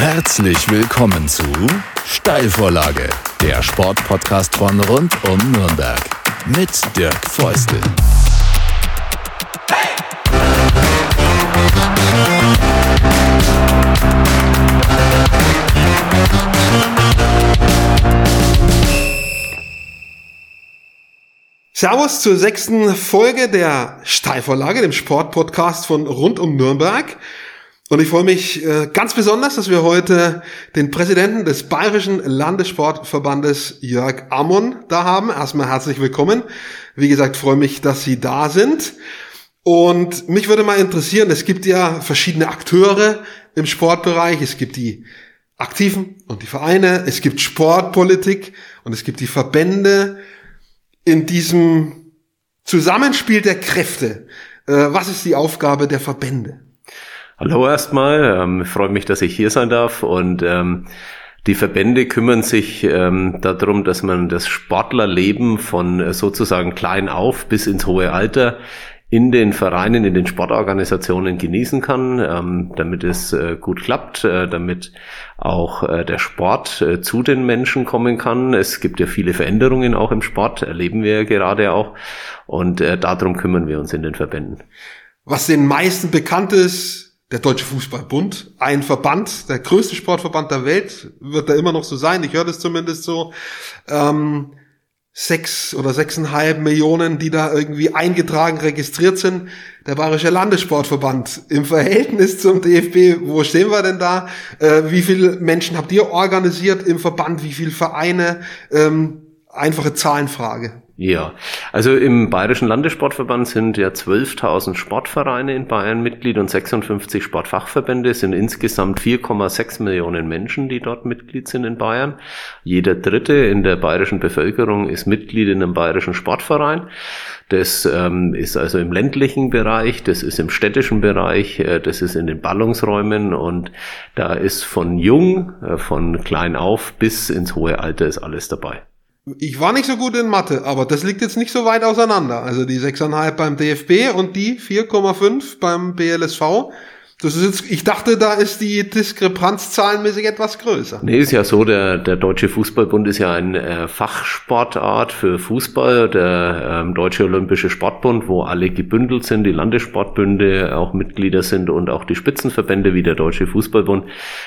Herzlich willkommen zu Steilvorlage, der Sportpodcast von rund um Nürnberg mit Dirk Feustel. Servus zur sechsten Folge der Steilvorlage, dem Sportpodcast von rund um Nürnberg. Und ich freue mich äh, ganz besonders, dass wir heute den Präsidenten des Bayerischen Landessportverbandes Jörg Ammon da haben. Erstmal herzlich willkommen. Wie gesagt, freue mich, dass Sie da sind. Und mich würde mal interessieren, es gibt ja verschiedene Akteure im Sportbereich. Es gibt die Aktiven und die Vereine, es gibt Sportpolitik und es gibt die Verbände. In diesem Zusammenspiel der Kräfte, äh, was ist die Aufgabe der Verbände? Hallo erstmal, ähm, ich freue mich, dass ich hier sein darf und ähm, die Verbände kümmern sich ähm, darum, dass man das Sportlerleben von äh, sozusagen klein auf bis ins hohe Alter in den Vereinen, in den Sportorganisationen genießen kann, ähm, damit es äh, gut klappt, äh, damit auch äh, der Sport äh, zu den Menschen kommen kann. Es gibt ja viele Veränderungen auch im Sport, erleben wir ja gerade auch. Und darum kümmern wir uns in den Verbänden. Was den meisten bekannt ist, der Deutsche Fußballbund, ein Verband, der größte Sportverband der Welt, wird da immer noch so sein, ich höre das zumindest so. Ähm, sechs oder sechseinhalb Millionen, die da irgendwie eingetragen, registriert sind. Der Bayerische Landessportverband im Verhältnis zum DFB, wo stehen wir denn da? Äh, wie viele Menschen habt ihr organisiert im Verband? Wie viele Vereine? Ähm, einfache Zahlenfrage. Ja, also im Bayerischen Landessportverband sind ja 12.000 Sportvereine in Bayern Mitglied und 56 Sportfachverbände. Sind insgesamt 4,6 Millionen Menschen, die dort Mitglied sind in Bayern. Jeder Dritte in der bayerischen Bevölkerung ist Mitglied in einem bayerischen Sportverein. Das ähm, ist also im ländlichen Bereich, das ist im städtischen Bereich, äh, das ist in den Ballungsräumen und da ist von jung, äh, von klein auf bis ins hohe Alter ist alles dabei. Ich war nicht so gut in Mathe, aber das liegt jetzt nicht so weit auseinander. Also die 6,5 beim DFB und die 4,5 beim BLSV. Das ist jetzt, ich dachte, da ist die Diskrepanz zahlenmäßig etwas größer. Nee, ist ja so, der, der Deutsche Fußballbund ist ja ein äh, Fachsportart für Fußball, der ähm, Deutsche Olympische Sportbund, wo alle gebündelt sind, die Landessportbünde auch Mitglieder sind und auch die Spitzenverbände wie der Deutsche Fußballbund.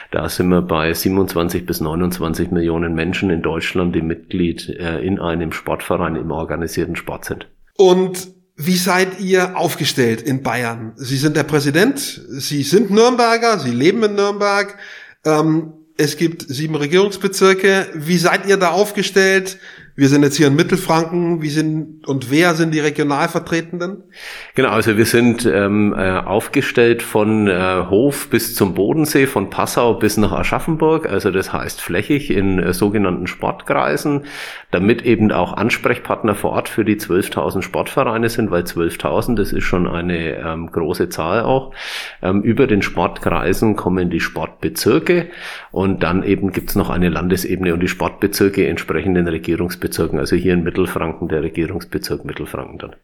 Da sind wir bei 27 bis 29 Millionen Menschen in Deutschland, die Mitglied äh, in einem Sportverein im organisierten Sport sind. Und wie seid ihr aufgestellt in Bayern? Sie sind der Präsident, Sie sind Nürnberger, Sie leben in Nürnberg. Ähm, es gibt sieben Regierungsbezirke. Wie seid ihr da aufgestellt? Wir sind jetzt hier in Mittelfranken. Wie sind und wer sind die Regionalvertretenden? Genau, also wir sind ähm, äh, aufgestellt von äh, Hof bis zum Bodensee, von Passau bis nach Aschaffenburg. Also das heißt flächig in äh, sogenannten Sportkreisen, damit eben auch Ansprechpartner vor Ort für die 12.000 Sportvereine sind, weil 12.000, das ist schon eine ähm, große Zahl auch. Ähm, über den Sportkreisen kommen die Sportbezirke und dann eben gibt's noch eine Landesebene und die Sportbezirke entsprechenden Regierungsbezirken Regierungsbezirken, also hier in Mittelfranken, der Regierungsbezirk Mittelfranken dann.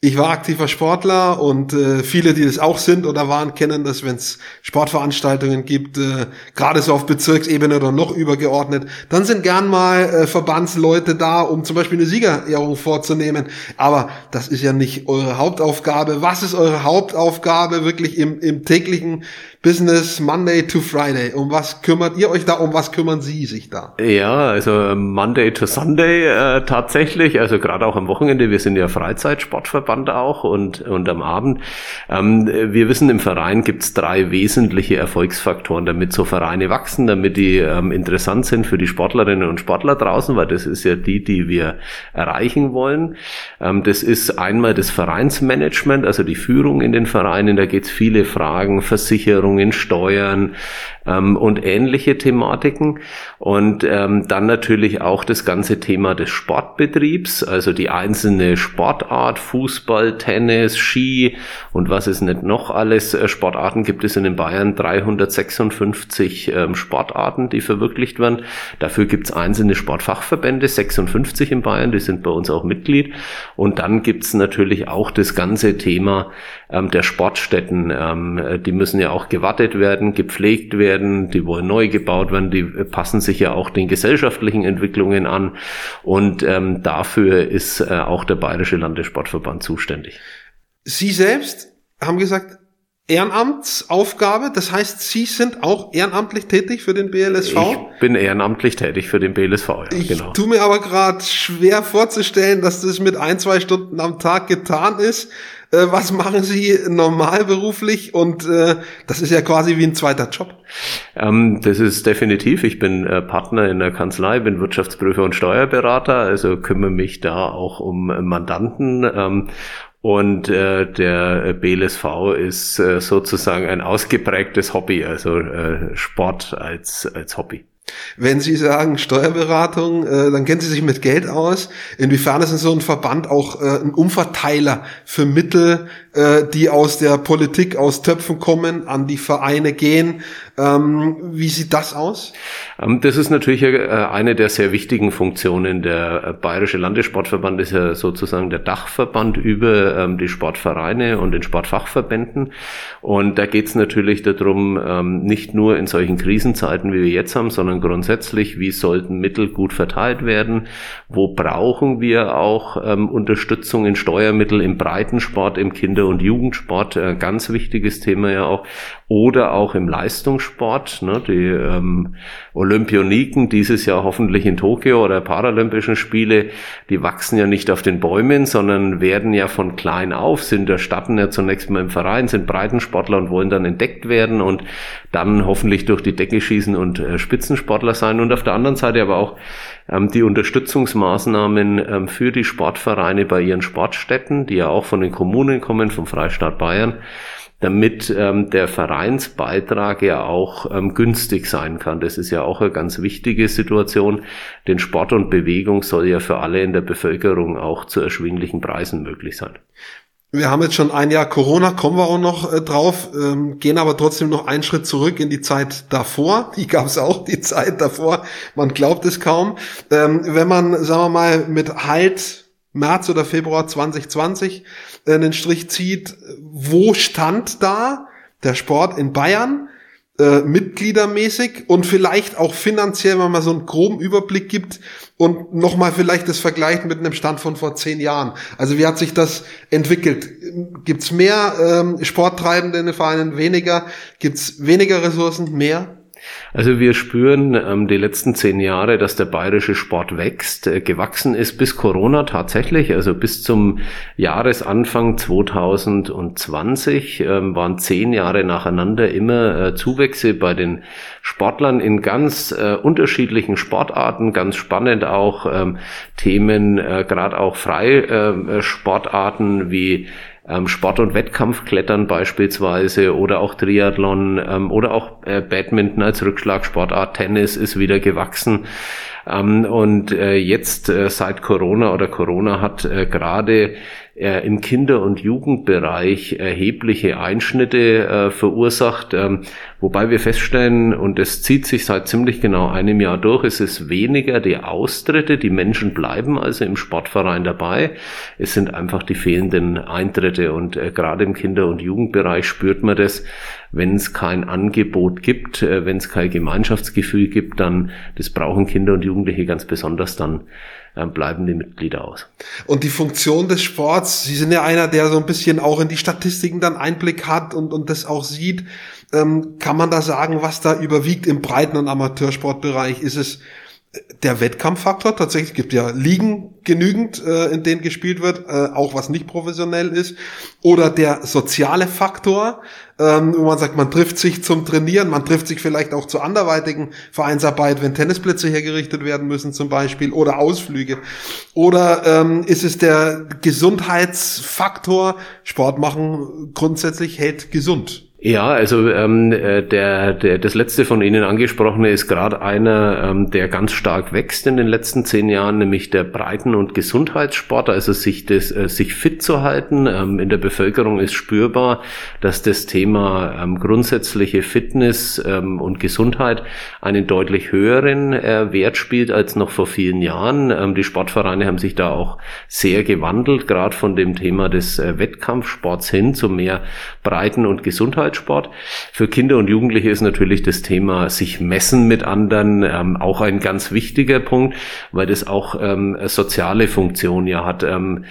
Ich war aktiver Sportler und äh, viele, die das auch sind oder waren, kennen das, wenn es Sportveranstaltungen gibt, äh, gerade so auf Bezirksebene oder noch übergeordnet, dann sind gern mal äh, Verbandsleute da, um zum Beispiel eine Siegerehrung vorzunehmen. Aber das ist ja nicht eure Hauptaufgabe. Was ist eure Hauptaufgabe wirklich im, im täglichen Business Monday to Friday. Um was kümmert ihr euch da? Um was kümmern Sie sich da? Ja, also Monday to Sunday äh, tatsächlich. Also gerade auch am Wochenende. Wir sind ja Freizeitsportverband auch und, und am Abend. Ähm, wir wissen, im Verein gibt es drei wesentliche Erfolgsfaktoren, damit so Vereine wachsen, damit die ähm, interessant sind für die Sportlerinnen und Sportler draußen, weil das ist ja die, die wir erreichen wollen. Ähm, das ist einmal das Vereinsmanagement, also die Führung in den Vereinen. Da geht es viele Fragen, Versicherung, Versicherungen, Steuern ähm, und ähnliche Thematiken. Und ähm, dann natürlich auch das ganze Thema des Sportbetriebs, also die einzelne Sportart, Fußball, Tennis, Ski und was es nicht noch alles. Äh, Sportarten gibt es in den Bayern 356 ähm, Sportarten, die verwirklicht werden. Dafür gibt es einzelne Sportfachverbände, 56 in Bayern, die sind bei uns auch Mitglied. Und dann gibt es natürlich auch das ganze Thema ähm, der Sportstätten. Ähm, die müssen ja auch gewartet werden, gepflegt werden, die wollen neu gebaut werden, die passen sich ja auch den gesellschaftlichen Entwicklungen an. Und ähm, dafür ist äh, auch der Bayerische Landessportverband zuständig. Sie selbst haben gesagt, Ehrenamtsaufgabe. Das heißt, Sie sind auch ehrenamtlich tätig für den BLSV? Ich bin ehrenamtlich tätig für den BLSV, ja, ich genau. tue mir aber gerade schwer vorzustellen, dass das mit ein, zwei Stunden am Tag getan ist. Äh, was machen Sie normal beruflich? Und äh, das ist ja quasi wie ein zweiter Job. Ähm, das ist definitiv. Ich bin äh, Partner in der Kanzlei, bin Wirtschaftsprüfer und Steuerberater, also kümmere mich da auch um Mandanten ähm, und äh, der BLSV ist äh, sozusagen ein ausgeprägtes Hobby, also äh, Sport als, als Hobby. Wenn Sie sagen Steuerberatung, äh, dann kennen Sie sich mit Geld aus. Inwiefern ist so ein Verband auch äh, ein Umverteiler für Mittel, äh, die aus der Politik, aus Töpfen kommen, an die Vereine gehen? Ähm, wie sieht das aus? Ähm, das ist natürlich äh, eine der sehr wichtigen Funktionen. Der äh, Bayerische Landessportverband ist ja sozusagen der Dachverband über ähm, die Sportvereine und den Sportfachverbänden. Und da geht es natürlich darum, nicht nur in solchen Krisenzeiten, wie wir jetzt haben, sondern grundsätzlich, wie sollten Mittel gut verteilt werden? Wo brauchen wir auch Unterstützung in Steuermittel im Breitensport, im Kinder- und Jugendsport? Äh, ganz wichtiges Thema ja auch. Oder auch im Leistungssport. Ne? Die ähm, Olympioniken dieses Jahr hoffentlich in Tokio oder Paralympischen Spiele, die wachsen ja nicht auf den Bäumen, sondern werden ja von klein auf, sind erstatten ja zunächst mal im Verein, sind Breitensportler und wollen dann entdeckt werden und dann hoffentlich durch die Decke schießen und äh, Spitzensportler sein. Und auf der anderen Seite aber auch ähm, die Unterstützungsmaßnahmen ähm, für die Sportvereine bei ihren Sportstätten, die ja auch von den Kommunen kommen, vom Freistaat Bayern damit ähm, der Vereinsbeitrag ja auch ähm, günstig sein kann. Das ist ja auch eine ganz wichtige Situation, denn Sport und Bewegung soll ja für alle in der Bevölkerung auch zu erschwinglichen Preisen möglich sein. Wir haben jetzt schon ein Jahr Corona, kommen wir auch noch äh, drauf, ähm, gehen aber trotzdem noch einen Schritt zurück in die Zeit davor. Die gab es auch, die Zeit davor. Man glaubt es kaum. Ähm, wenn man, sagen wir mal, mit Halt März oder Februar 2020 äh, einen Strich zieht, wo stand da der Sport in Bayern? Äh, mitgliedermäßig und vielleicht auch finanziell, wenn man so einen groben Überblick gibt und nochmal vielleicht das vergleicht mit einem Stand von vor zehn Jahren. Also wie hat sich das entwickelt? Gibt's mehr ähm, Sporttreibende in den Vereinen, weniger? Gibt's weniger Ressourcen, mehr? Also wir spüren ähm, die letzten zehn Jahre, dass der bayerische Sport wächst, äh, gewachsen ist bis Corona tatsächlich. Also bis zum Jahresanfang 2020 ähm, waren zehn Jahre nacheinander immer äh, Zuwächse bei den Sportlern in ganz äh, unterschiedlichen Sportarten. Ganz spannend auch ähm, Themen, äh, gerade auch Freisportarten äh, wie ähm, Sport- und Wettkampfklettern beispielsweise oder auch Triathlon ähm, oder auch äh, Badminton als Rückschlagsportart, Tennis ist wieder gewachsen. Ähm, und äh, jetzt äh, seit Corona oder Corona hat äh, gerade äh, im Kinder- und Jugendbereich erhebliche Einschnitte äh, verursacht, ähm, wobei wir feststellen, und es zieht sich seit ziemlich genau einem Jahr durch, es ist weniger die Austritte, die Menschen bleiben also im Sportverein dabei, es sind einfach die fehlenden Eintritte. Und äh, gerade im Kinder- und Jugendbereich spürt man das, wenn es kein Angebot gibt, äh, wenn es kein Gemeinschaftsgefühl gibt, dann, das brauchen Kinder und Jugendliche ganz besonders, dann äh, bleiben die Mitglieder aus. Und die Funktion des Sports, Sie sind ja einer, der so ein bisschen auch in die Statistiken dann Einblick hat und, und das auch sieht. Ähm, kann man da sagen, was da überwiegt im Breiten- und Amateursportbereich? Ist es der Wettkampffaktor tatsächlich gibt ja Ligen genügend, äh, in denen gespielt wird, äh, auch was nicht professionell ist, oder der soziale Faktor, ähm, wo man sagt, man trifft sich zum Trainieren, man trifft sich vielleicht auch zur anderweitigen Vereinsarbeit, wenn Tennisplätze hergerichtet werden müssen zum Beispiel, oder Ausflüge, oder ähm, ist es der Gesundheitsfaktor, Sport machen grundsätzlich hält gesund. Ja, also ähm, äh, der, der, das letzte von Ihnen angesprochene ist gerade einer, ähm, der ganz stark wächst in den letzten zehn Jahren, nämlich der Breiten- und Gesundheitssport, also sich, das, äh, sich fit zu halten. Ähm, in der Bevölkerung ist spürbar, dass das Thema ähm, grundsätzliche Fitness ähm, und Gesundheit einen deutlich höheren äh, Wert spielt als noch vor vielen Jahren. Ähm, die Sportvereine haben sich da auch sehr gewandelt, gerade von dem Thema des äh, Wettkampfsports hin zu mehr Breiten- und Gesundheit. Freizeitsport. Für Kinder und Jugendliche ist natürlich das Thema sich messen mit anderen ähm, auch ein ganz wichtiger Punkt, weil das auch ähm, soziale Funktion ja hat. Ähm,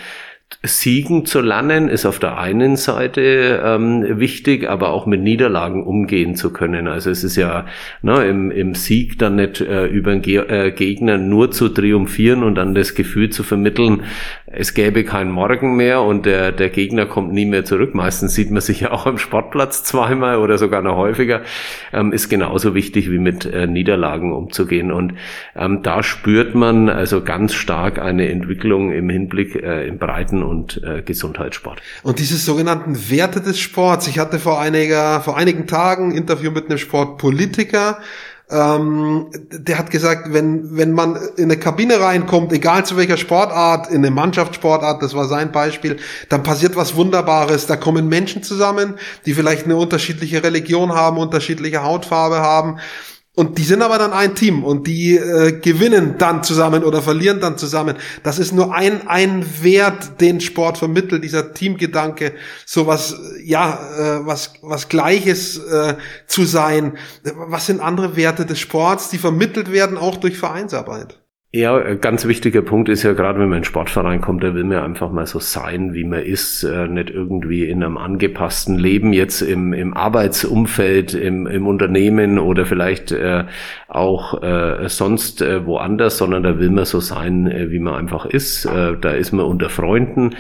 Siegen zu lernen ist auf der einen Seite ähm, wichtig, aber auch mit Niederlagen umgehen zu können. Also es ist ja ne, im, im Sieg dann nicht äh, über den Ge äh, Gegner nur zu triumphieren und dann das Gefühl zu vermitteln, es gäbe keinen Morgen mehr und der, der Gegner kommt nie mehr zurück. Meistens sieht man sich ja auch am Sportplatz zweimal oder sogar noch häufiger. Ähm, ist genauso wichtig wie mit äh, Niederlagen umzugehen. Und ähm, da spürt man also ganz stark eine Entwicklung im Hinblick äh, im Breiten- und äh, Gesundheitssport. Und diese sogenannten Werte des Sports. Ich hatte vor einiger, vor einigen Tagen ein Interview mit einem Sportpolitiker, ähm, der hat gesagt, wenn, wenn man in eine Kabine reinkommt, egal zu welcher Sportart, in eine Mannschaftssportart, das war sein Beispiel, dann passiert was Wunderbares. Da kommen Menschen zusammen, die vielleicht eine unterschiedliche Religion haben, unterschiedliche Hautfarbe haben und die sind aber dann ein Team und die äh, gewinnen dann zusammen oder verlieren dann zusammen. Das ist nur ein, ein Wert, den Sport vermittelt, dieser Teamgedanke, sowas, ja, äh, was, was Gleiches äh, zu sein. Was sind andere Werte des Sports, die vermittelt werden, auch durch Vereinsarbeit? Ja, ganz wichtiger Punkt ist ja gerade, wenn man in einen Sportverein kommt, da will man einfach mal so sein, wie man ist, äh, nicht irgendwie in einem angepassten Leben jetzt im, im Arbeitsumfeld, im, im Unternehmen oder vielleicht äh, auch äh, sonst äh, woanders, sondern da will man so sein, äh, wie man einfach ist. Äh, da ist man unter Freunden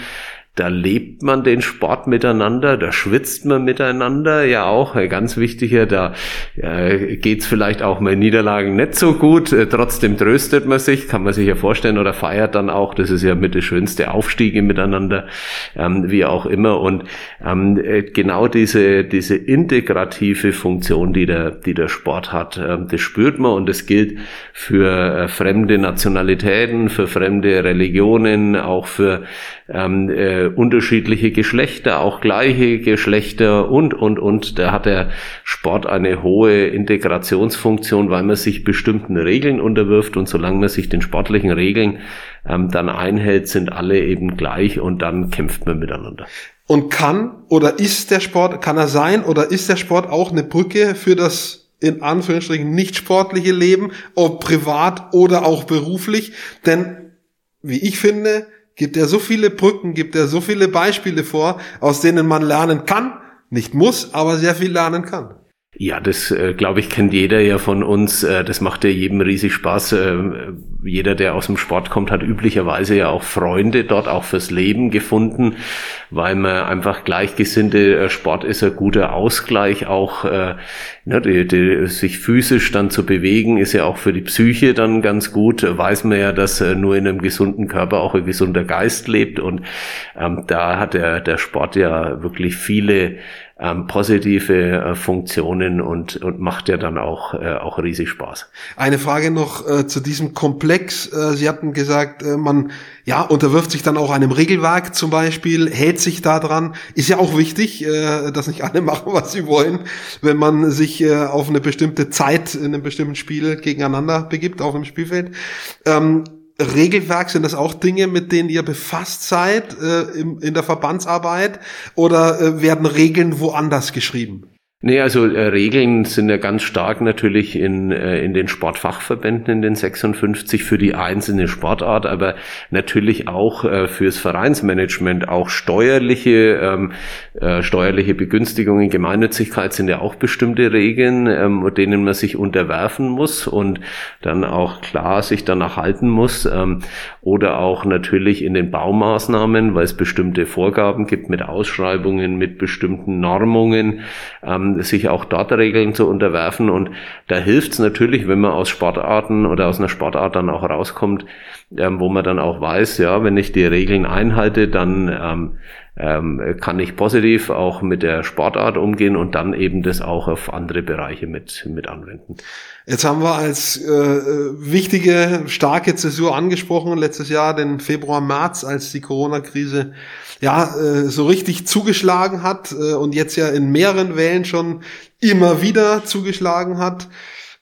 da lebt man den Sport miteinander, da schwitzt man miteinander, ja auch, äh, ganz wichtiger, da äh, geht's vielleicht auch mal in Niederlagen nicht so gut, äh, trotzdem tröstet man sich, kann man sich ja vorstellen, oder feiert dann auch, das ist ja mit der schönste Aufstiege miteinander, ähm, wie auch immer. Und ähm, äh, genau diese, diese integrative Funktion, die der, die der Sport hat, äh, das spürt man und das gilt für äh, fremde Nationalitäten, für fremde Religionen, auch für ähm, äh, unterschiedliche Geschlechter, auch gleiche Geschlechter und, und, und. Da hat der Sport eine hohe Integrationsfunktion, weil man sich bestimmten Regeln unterwirft und solange man sich den sportlichen Regeln ähm, dann einhält, sind alle eben gleich und dann kämpft man miteinander. Und kann oder ist der Sport, kann er sein oder ist der Sport auch eine Brücke für das in Anführungsstrichen nicht sportliche Leben, ob privat oder auch beruflich? Denn, wie ich finde, gibt er so viele Brücken, gibt er so viele Beispiele vor, aus denen man lernen kann, nicht muss, aber sehr viel lernen kann. Ja, das äh, glaube ich kennt jeder ja von uns. Äh, das macht ja jedem riesig Spaß. Äh, jeder, der aus dem Sport kommt, hat üblicherweise ja auch Freunde dort auch fürs Leben gefunden, weil man einfach Gleichgesinnte. Äh, Sport ist ein guter Ausgleich, auch äh, ne, die, die, sich physisch dann zu bewegen, ist ja auch für die Psyche dann ganz gut. Weiß man ja, dass äh, nur in einem gesunden Körper auch ein gesunder Geist lebt und ähm, da hat der der Sport ja wirklich viele ähm, positive äh, Funktionen und, und macht ja dann auch, äh, auch riesig Spaß. Eine Frage noch äh, zu diesem Komplex. Äh, Sie hatten gesagt, äh, man ja, unterwirft sich dann auch einem Regelwerk zum Beispiel, hält sich da dran. Ist ja auch wichtig, äh, dass nicht alle machen, was sie wollen, wenn man sich auf eine bestimmte Zeit in einem bestimmten Spiel gegeneinander begibt, auf einem Spielfeld. Ähm, Regelwerk, sind das auch Dinge, mit denen ihr befasst seid äh, im, in der Verbandsarbeit oder äh, werden Regeln woanders geschrieben? Nee, also äh, Regeln sind ja ganz stark natürlich in, äh, in den Sportfachverbänden in den 56 für die einzelne Sportart, aber natürlich auch äh, fürs Vereinsmanagement, auch steuerliche, ähm, äh, steuerliche Begünstigungen, Gemeinnützigkeit sind ja auch bestimmte Regeln, ähm, denen man sich unterwerfen muss und dann auch klar sich danach halten muss. Ähm, oder auch natürlich in den Baumaßnahmen, weil es bestimmte Vorgaben gibt mit Ausschreibungen, mit bestimmten Normungen. Ähm, sich auch dort Regeln zu unterwerfen. Und da hilft es natürlich, wenn man aus Sportarten oder aus einer Sportart dann auch rauskommt, ähm, wo man dann auch weiß, ja, wenn ich die Regeln einhalte, dann ähm, ähm, kann ich positiv auch mit der Sportart umgehen und dann eben das auch auf andere Bereiche mit, mit anwenden. Jetzt haben wir als äh, wichtige, starke Zäsur angesprochen, letztes Jahr, den Februar, März, als die Corona-Krise ja äh, so richtig zugeschlagen hat äh, und jetzt ja in mehreren Wellen schon immer wieder zugeschlagen hat.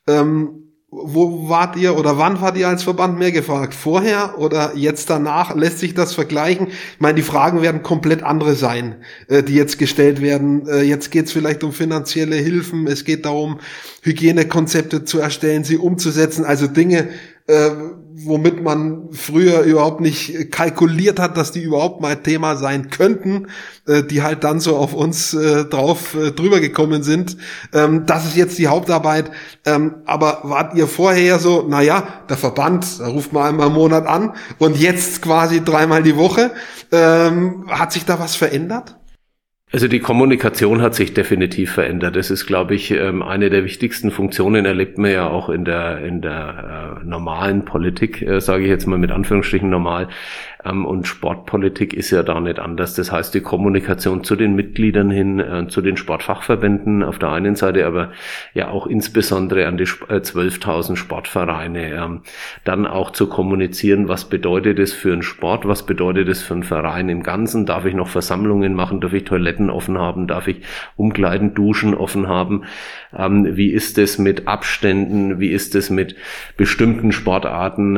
Ähm, wo wart ihr oder wann wart ihr als Verband mehr gefragt? Vorher oder jetzt danach? Lässt sich das vergleichen? Ich meine, die Fragen werden komplett andere sein, äh, die jetzt gestellt werden. Äh, jetzt geht es vielleicht um finanzielle Hilfen, es geht darum, Hygienekonzepte zu erstellen, sie umzusetzen, also Dinge, äh, womit man früher überhaupt nicht kalkuliert hat, dass die überhaupt mal Thema sein könnten, äh, die halt dann so auf uns äh, drauf äh, drüber gekommen sind. Ähm, das ist jetzt die Hauptarbeit. Ähm, aber wart ihr vorher so, naja, der Verband, da ruft man einmal im Monat an und jetzt quasi dreimal die Woche. Ähm, hat sich da was verändert? Also die Kommunikation hat sich definitiv verändert. Das ist, glaube ich, ähm, eine der wichtigsten Funktionen, erlebt man ja auch in der, in der äh, normalen Politik, äh, sage ich jetzt mal mit Anführungsstrichen normal. Ähm, und Sportpolitik ist ja da nicht anders. Das heißt, die Kommunikation zu den Mitgliedern hin, äh, zu den Sportfachverbänden auf der einen Seite, aber ja auch insbesondere an die 12.000 äh, Sportvereine. Ähm, dann auch zu kommunizieren, was bedeutet es für einen Sport, was bedeutet es für einen Verein im Ganzen. Darf ich noch Versammlungen machen? Darf ich Toiletten offen haben? Darf ich Umkleiden, Duschen offen haben? Ähm, wie ist es mit Abständen? Wie ist es mit bestimmten Sportarten?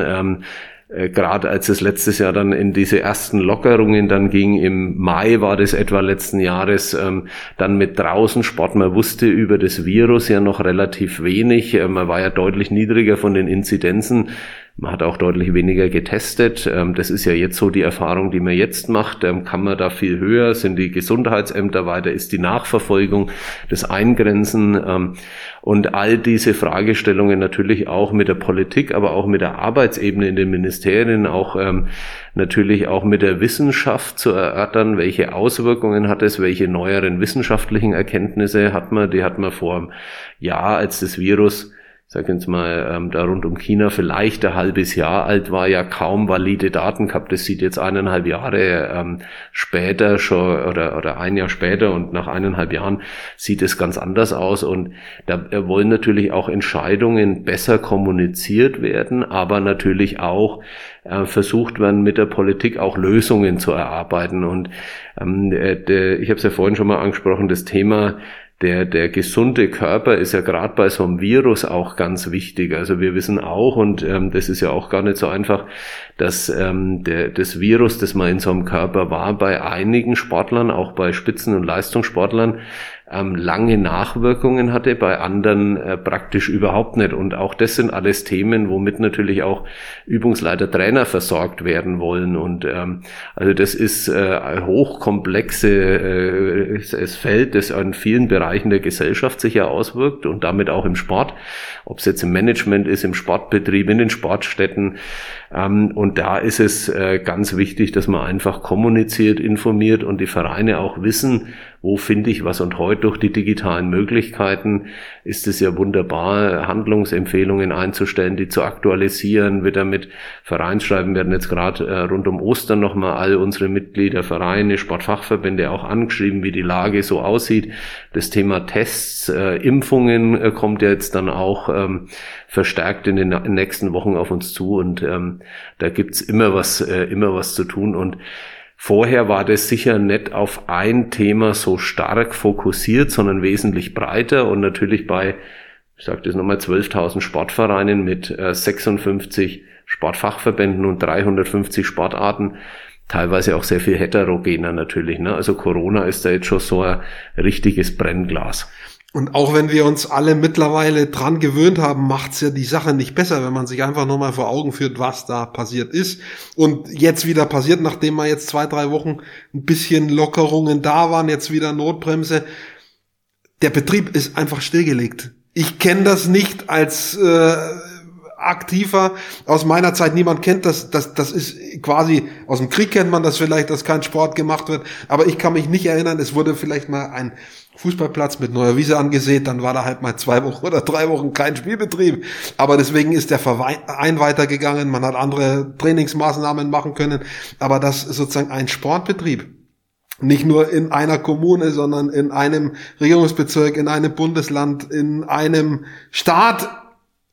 Äh, gerade als es letztes Jahr dann in diese ersten Lockerungen dann ging, im Mai war das etwa letzten Jahres, ähm, dann mit draußen Sport, man wusste über das Virus ja noch relativ wenig, äh, man war ja deutlich niedriger von den Inzidenzen, man hat auch deutlich weniger getestet. Ähm, das ist ja jetzt so die Erfahrung, die man jetzt macht. Ähm, kann man da viel höher? Sind die Gesundheitsämter weiter? Ist die Nachverfolgung, das Eingrenzen ähm, und all diese Fragestellungen natürlich auch mit der Politik, aber auch mit der Arbeitsebene in den Ministerien, auch natürlich auch mit der Wissenschaft zu erörtern, welche Auswirkungen hat es, welche neueren wissenschaftlichen Erkenntnisse hat man. Die hat man vor einem Jahr, als das Virus sag jetzt mal, ähm, da rund um China vielleicht ein halbes Jahr alt war, ja kaum valide Daten gehabt. Das sieht jetzt eineinhalb Jahre ähm, später schon oder, oder ein Jahr später und nach eineinhalb Jahren sieht es ganz anders aus. Und da wollen natürlich auch Entscheidungen besser kommuniziert werden, aber natürlich auch äh, versucht werden, mit der Politik auch Lösungen zu erarbeiten. Und ähm, der, ich habe es ja vorhin schon mal angesprochen, das Thema der, der gesunde Körper ist ja gerade bei so einem Virus auch ganz wichtig. Also wir wissen auch, und ähm, das ist ja auch gar nicht so einfach, dass ähm, der, das Virus, das mal in so einem Körper war, bei einigen Sportlern, auch bei Spitzen- und Leistungssportlern, ähm, lange Nachwirkungen hatte, bei anderen äh, praktisch überhaupt nicht. Und auch das sind alles Themen, womit natürlich auch Übungsleiter, Trainer versorgt werden wollen. Und ähm, also das ist äh, hochkomplexe äh, es Feld, das an vielen Bereichen der Gesellschaft sich ja auswirkt und damit auch im Sport, ob es jetzt im Management ist, im Sportbetrieb, in den Sportstätten. Ähm, und da ist es äh, ganz wichtig, dass man einfach kommuniziert, informiert und die Vereine auch wissen, wo finde ich was. Und heute durch die digitalen Möglichkeiten ist es ja wunderbar, Handlungsempfehlungen einzustellen, die zu aktualisieren, wieder mit Vereinsschreiben werden jetzt gerade äh, rund um Ostern nochmal all unsere Mitglieder, Vereine, Sportfachverbände auch angeschrieben, wie die Lage so aussieht. Das Thema Tests, äh, Impfungen äh, kommt ja jetzt dann auch ähm, verstärkt in den nächsten Wochen auf uns zu und ähm, da gibt's immer was, äh, immer was zu tun und Vorher war das sicher nicht auf ein Thema so stark fokussiert, sondern wesentlich breiter und natürlich bei, ich sage das nochmal, 12.000 Sportvereinen mit äh, 56 Sportfachverbänden und 350 Sportarten, teilweise auch sehr viel heterogener natürlich. Ne? Also Corona ist da jetzt schon so ein richtiges Brennglas. Und auch wenn wir uns alle mittlerweile dran gewöhnt haben, macht's ja die Sache nicht besser, wenn man sich einfach nur mal vor Augen führt, was da passiert ist. Und jetzt wieder passiert, nachdem mal jetzt zwei, drei Wochen ein bisschen Lockerungen da waren, jetzt wieder Notbremse. Der Betrieb ist einfach stillgelegt. Ich kenne das nicht als äh, aktiver aus meiner Zeit. Niemand kennt das. Das, das ist quasi aus dem Krieg kennt man das vielleicht, dass kein Sport gemacht wird. Aber ich kann mich nicht erinnern. Es wurde vielleicht mal ein Fußballplatz mit neuer Wiese angesehen, dann war da halt mal zwei Wochen oder drei Wochen kein Spielbetrieb. Aber deswegen ist der Verein weitergegangen, man hat andere Trainingsmaßnahmen machen können. Aber dass sozusagen ein Sportbetrieb nicht nur in einer Kommune, sondern in einem Regierungsbezirk, in einem Bundesland, in einem Staat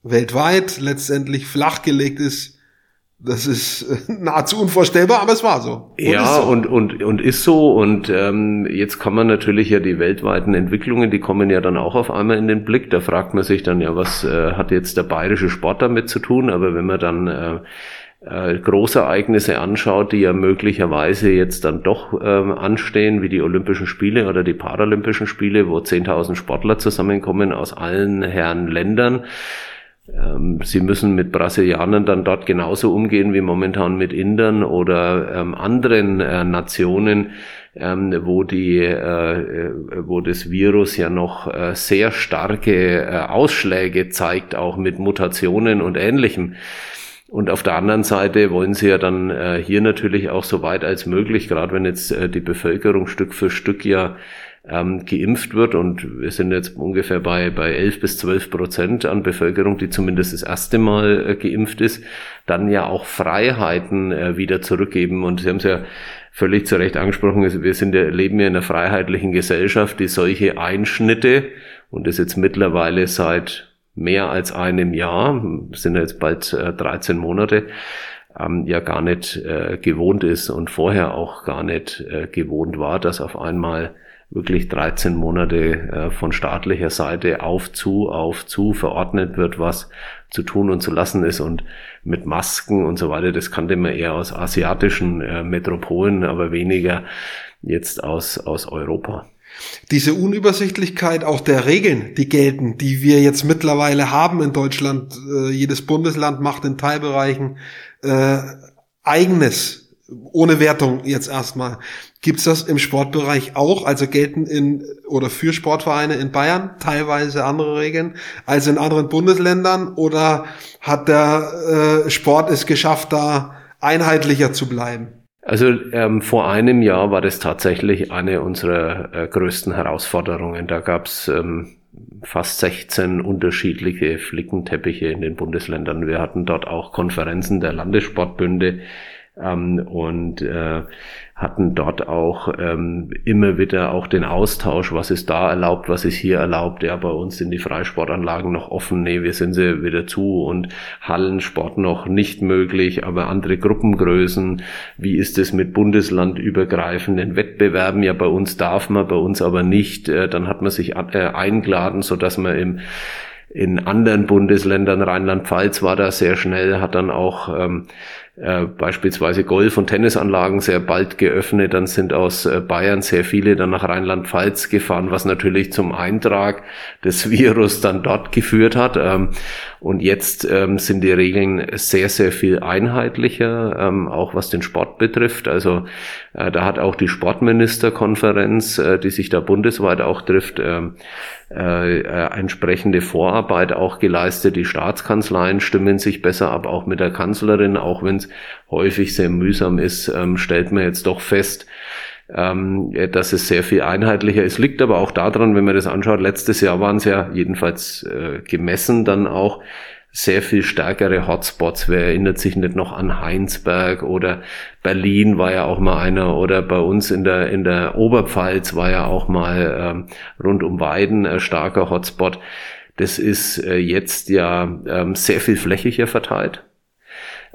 weltweit letztendlich flachgelegt ist, das ist äh, nahezu unvorstellbar, aber es war so. Und ja, so. Und, und, und ist so. Und ähm, jetzt kann man natürlich ja die weltweiten Entwicklungen, die kommen ja dann auch auf einmal in den Blick. Da fragt man sich dann ja, was äh, hat jetzt der bayerische Sport damit zu tun? Aber wenn man dann äh, äh, Großereignisse anschaut, die ja möglicherweise jetzt dann doch ähm, anstehen, wie die Olympischen Spiele oder die Paralympischen Spiele, wo 10.000 Sportler zusammenkommen aus allen Herren Ländern, sie müssen mit Brasilianern dann dort genauso umgehen wie momentan mit Indern oder ähm, anderen äh, Nationen, ähm, wo die, äh, wo das Virus ja noch äh, sehr starke äh, Ausschläge zeigt, auch mit Mutationen und Ähnlichem. Und auf der anderen Seite wollen sie ja dann äh, hier natürlich auch so weit als möglich, gerade wenn jetzt äh, die Bevölkerung Stück für Stück ja ähm, geimpft wird. Und wir sind jetzt ungefähr bei, bei 11 bis 12 Prozent an Bevölkerung, die zumindest das erste Mal äh, geimpft ist, dann ja auch Freiheiten äh, wieder zurückgeben. Und Sie haben es ja völlig zu Recht angesprochen, wir sind ja, leben ja in einer freiheitlichen Gesellschaft, die solche Einschnitte, und das jetzt mittlerweile seit mehr als einem Jahr, sind jetzt bald äh, 13 Monate, ähm, ja gar nicht äh, gewohnt ist und vorher auch gar nicht äh, gewohnt war, dass auf einmal wirklich 13 Monate äh, von staatlicher Seite auf zu, auf zu verordnet wird, was zu tun und zu lassen ist und mit Masken und so weiter, das kannte man eher aus asiatischen äh, Metropolen, aber weniger jetzt aus, aus Europa. Diese Unübersichtlichkeit auch der Regeln, die gelten, die wir jetzt mittlerweile haben in Deutschland, äh, jedes Bundesland macht in Teilbereichen äh, eigenes, ohne Wertung jetzt erstmal. Gibt's das im Sportbereich auch? Also gelten in oder für Sportvereine in Bayern teilweise andere Regeln als in anderen Bundesländern? Oder hat der äh, Sport es geschafft, da einheitlicher zu bleiben? Also ähm, vor einem Jahr war das tatsächlich eine unserer äh, größten Herausforderungen. Da gab's ähm, fast 16 unterschiedliche Flickenteppiche in den Bundesländern. Wir hatten dort auch Konferenzen der Landessportbünde ähm, und äh, hatten dort auch ähm, immer wieder auch den Austausch, was ist da erlaubt, was ist hier erlaubt. Ja, bei uns sind die Freisportanlagen noch offen, nee, wir sind sie wieder zu und Hallensport noch nicht möglich, aber andere Gruppengrößen. Wie ist es mit bundeslandübergreifenden Wettbewerben? Ja, bei uns darf man, bei uns aber nicht. Äh, dann hat man sich äh, eingeladen, so dass man im in anderen Bundesländern, Rheinland-Pfalz war da sehr schnell, hat dann auch ähm, äh, beispielsweise Golf- und Tennisanlagen sehr bald geöffnet. Dann sind aus äh, Bayern sehr viele dann nach Rheinland-Pfalz gefahren, was natürlich zum Eintrag des Virus dann dort geführt hat. Ähm, und jetzt ähm, sind die Regeln sehr, sehr viel einheitlicher, ähm, auch was den Sport betrifft. Also äh, da hat auch die Sportministerkonferenz, äh, die sich da bundesweit auch trifft, ähm, äh, äh, entsprechende Vorarbeit auch geleistet. Die Staatskanzleien stimmen sich besser ab, auch mit der Kanzlerin, auch wenn es häufig sehr mühsam ist, ähm, stellt man jetzt doch fest, ähm, dass es sehr viel einheitlicher ist. Liegt aber auch daran, wenn man das anschaut, letztes Jahr waren es ja jedenfalls äh, gemessen dann auch sehr viel stärkere Hotspots. Wer erinnert sich nicht noch an Heinsberg oder Berlin war ja auch mal einer oder bei uns in der, in der Oberpfalz war ja auch mal ähm, rund um Weiden ein starker Hotspot. Das ist äh, jetzt ja ähm, sehr viel flächiger verteilt.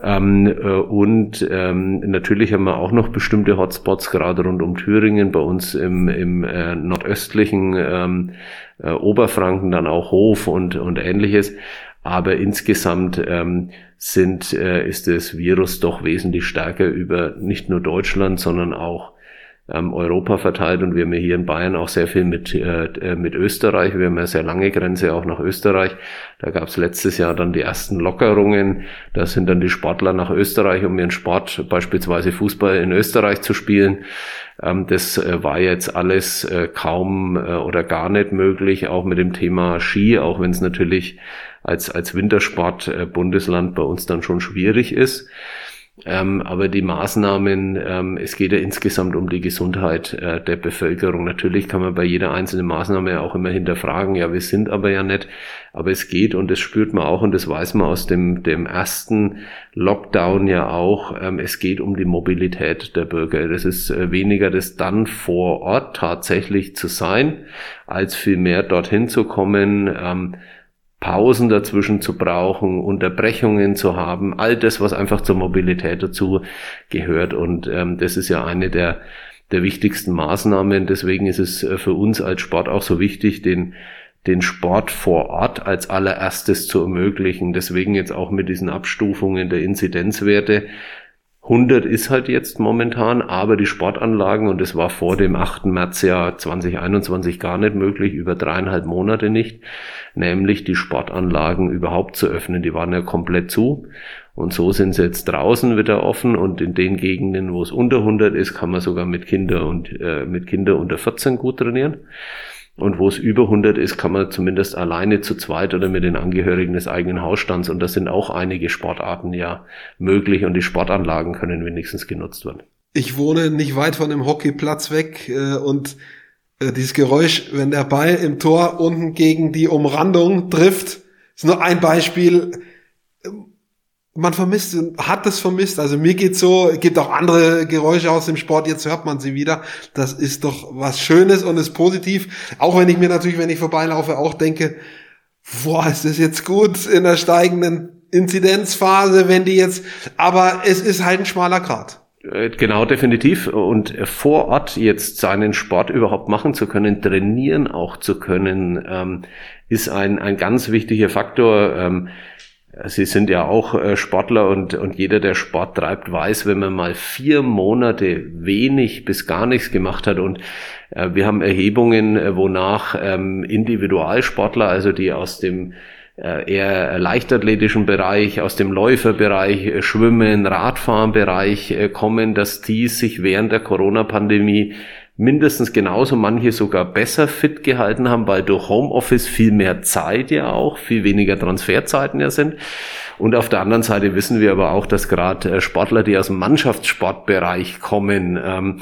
Ähm, äh, und ähm, natürlich haben wir auch noch bestimmte Hotspots, gerade rund um Thüringen, bei uns im, im äh, nordöstlichen ähm, äh, Oberfranken, dann auch Hof und, und ähnliches. Aber insgesamt ähm, sind, äh, ist das Virus doch wesentlich stärker über nicht nur Deutschland, sondern auch ähm, Europa verteilt und wir haben hier in Bayern auch sehr viel mit, äh, äh, mit Österreich. Wir haben eine sehr lange Grenze auch nach Österreich. Da gab es letztes Jahr dann die ersten Lockerungen. Da sind dann die Sportler nach Österreich, um ihren Sport, beispielsweise Fußball in Österreich zu spielen. Ähm, das äh, war jetzt alles äh, kaum äh, oder gar nicht möglich, auch mit dem Thema Ski, auch wenn es natürlich als, als Wintersport äh, Bundesland bei uns dann schon schwierig ist. Ähm, aber die Maßnahmen, ähm, es geht ja insgesamt um die Gesundheit äh, der Bevölkerung. Natürlich kann man bei jeder einzelnen Maßnahme auch immer hinterfragen, ja, wir sind aber ja nicht, aber es geht und das spürt man auch und das weiß man aus dem, dem ersten Lockdown ja auch. Ähm, es geht um die Mobilität der Bürger. Das ist äh, weniger das dann vor Ort tatsächlich zu sein, als vielmehr dorthin zu kommen. Pausen dazwischen zu brauchen, Unterbrechungen zu haben, all das, was einfach zur Mobilität dazu gehört. Und ähm, das ist ja eine der, der wichtigsten Maßnahmen. Deswegen ist es äh, für uns als Sport auch so wichtig, den, den Sport vor Ort als allererstes zu ermöglichen. Deswegen jetzt auch mit diesen Abstufungen der Inzidenzwerte 100 ist halt jetzt momentan, aber die Sportanlagen, und es war vor dem 8. März ja 2021 gar nicht möglich, über dreieinhalb Monate nicht, nämlich die Sportanlagen überhaupt zu öffnen. Die waren ja komplett zu. Und so sind sie jetzt draußen wieder offen und in den Gegenden, wo es unter 100 ist, kann man sogar mit Kinder und äh, mit Kinder unter 14 gut trainieren. Und wo es über 100 ist, kann man zumindest alleine zu zweit oder mit den Angehörigen des eigenen Hausstands. Und das sind auch einige Sportarten ja möglich und die Sportanlagen können wenigstens genutzt werden. Ich wohne nicht weit von dem Hockeyplatz weg äh, und äh, dieses Geräusch, wenn der Ball im Tor unten gegen die Umrandung trifft, ist nur ein Beispiel man vermisst, hat es vermisst. Also mir geht's so, gibt auch andere Geräusche aus dem Sport, jetzt hört man sie wieder. Das ist doch was Schönes und ist positiv. Auch wenn ich mir natürlich, wenn ich vorbeilaufe, auch denke, boah, ist das jetzt gut in der steigenden Inzidenzphase, wenn die jetzt, aber es ist halt ein schmaler Grat. Äh, genau, definitiv. Und vor Ort jetzt seinen Sport überhaupt machen zu können, trainieren auch zu können, ähm, ist ein, ein ganz wichtiger Faktor. Sie sind ja auch äh, Sportler und, und jeder, der Sport treibt, weiß, wenn man mal vier Monate wenig bis gar nichts gemacht hat und äh, wir haben Erhebungen, äh, wonach ähm, Individualsportler, also die aus dem eher leichtathletischen Bereich, aus dem Läuferbereich, Schwimmen, Radfahrenbereich kommen, dass die sich während der Corona-Pandemie mindestens genauso, manche sogar besser fit gehalten haben, weil durch Homeoffice viel mehr Zeit ja auch, viel weniger Transferzeiten ja sind. Und auf der anderen Seite wissen wir aber auch, dass gerade äh, Sportler, die aus dem Mannschaftssportbereich kommen, ähm,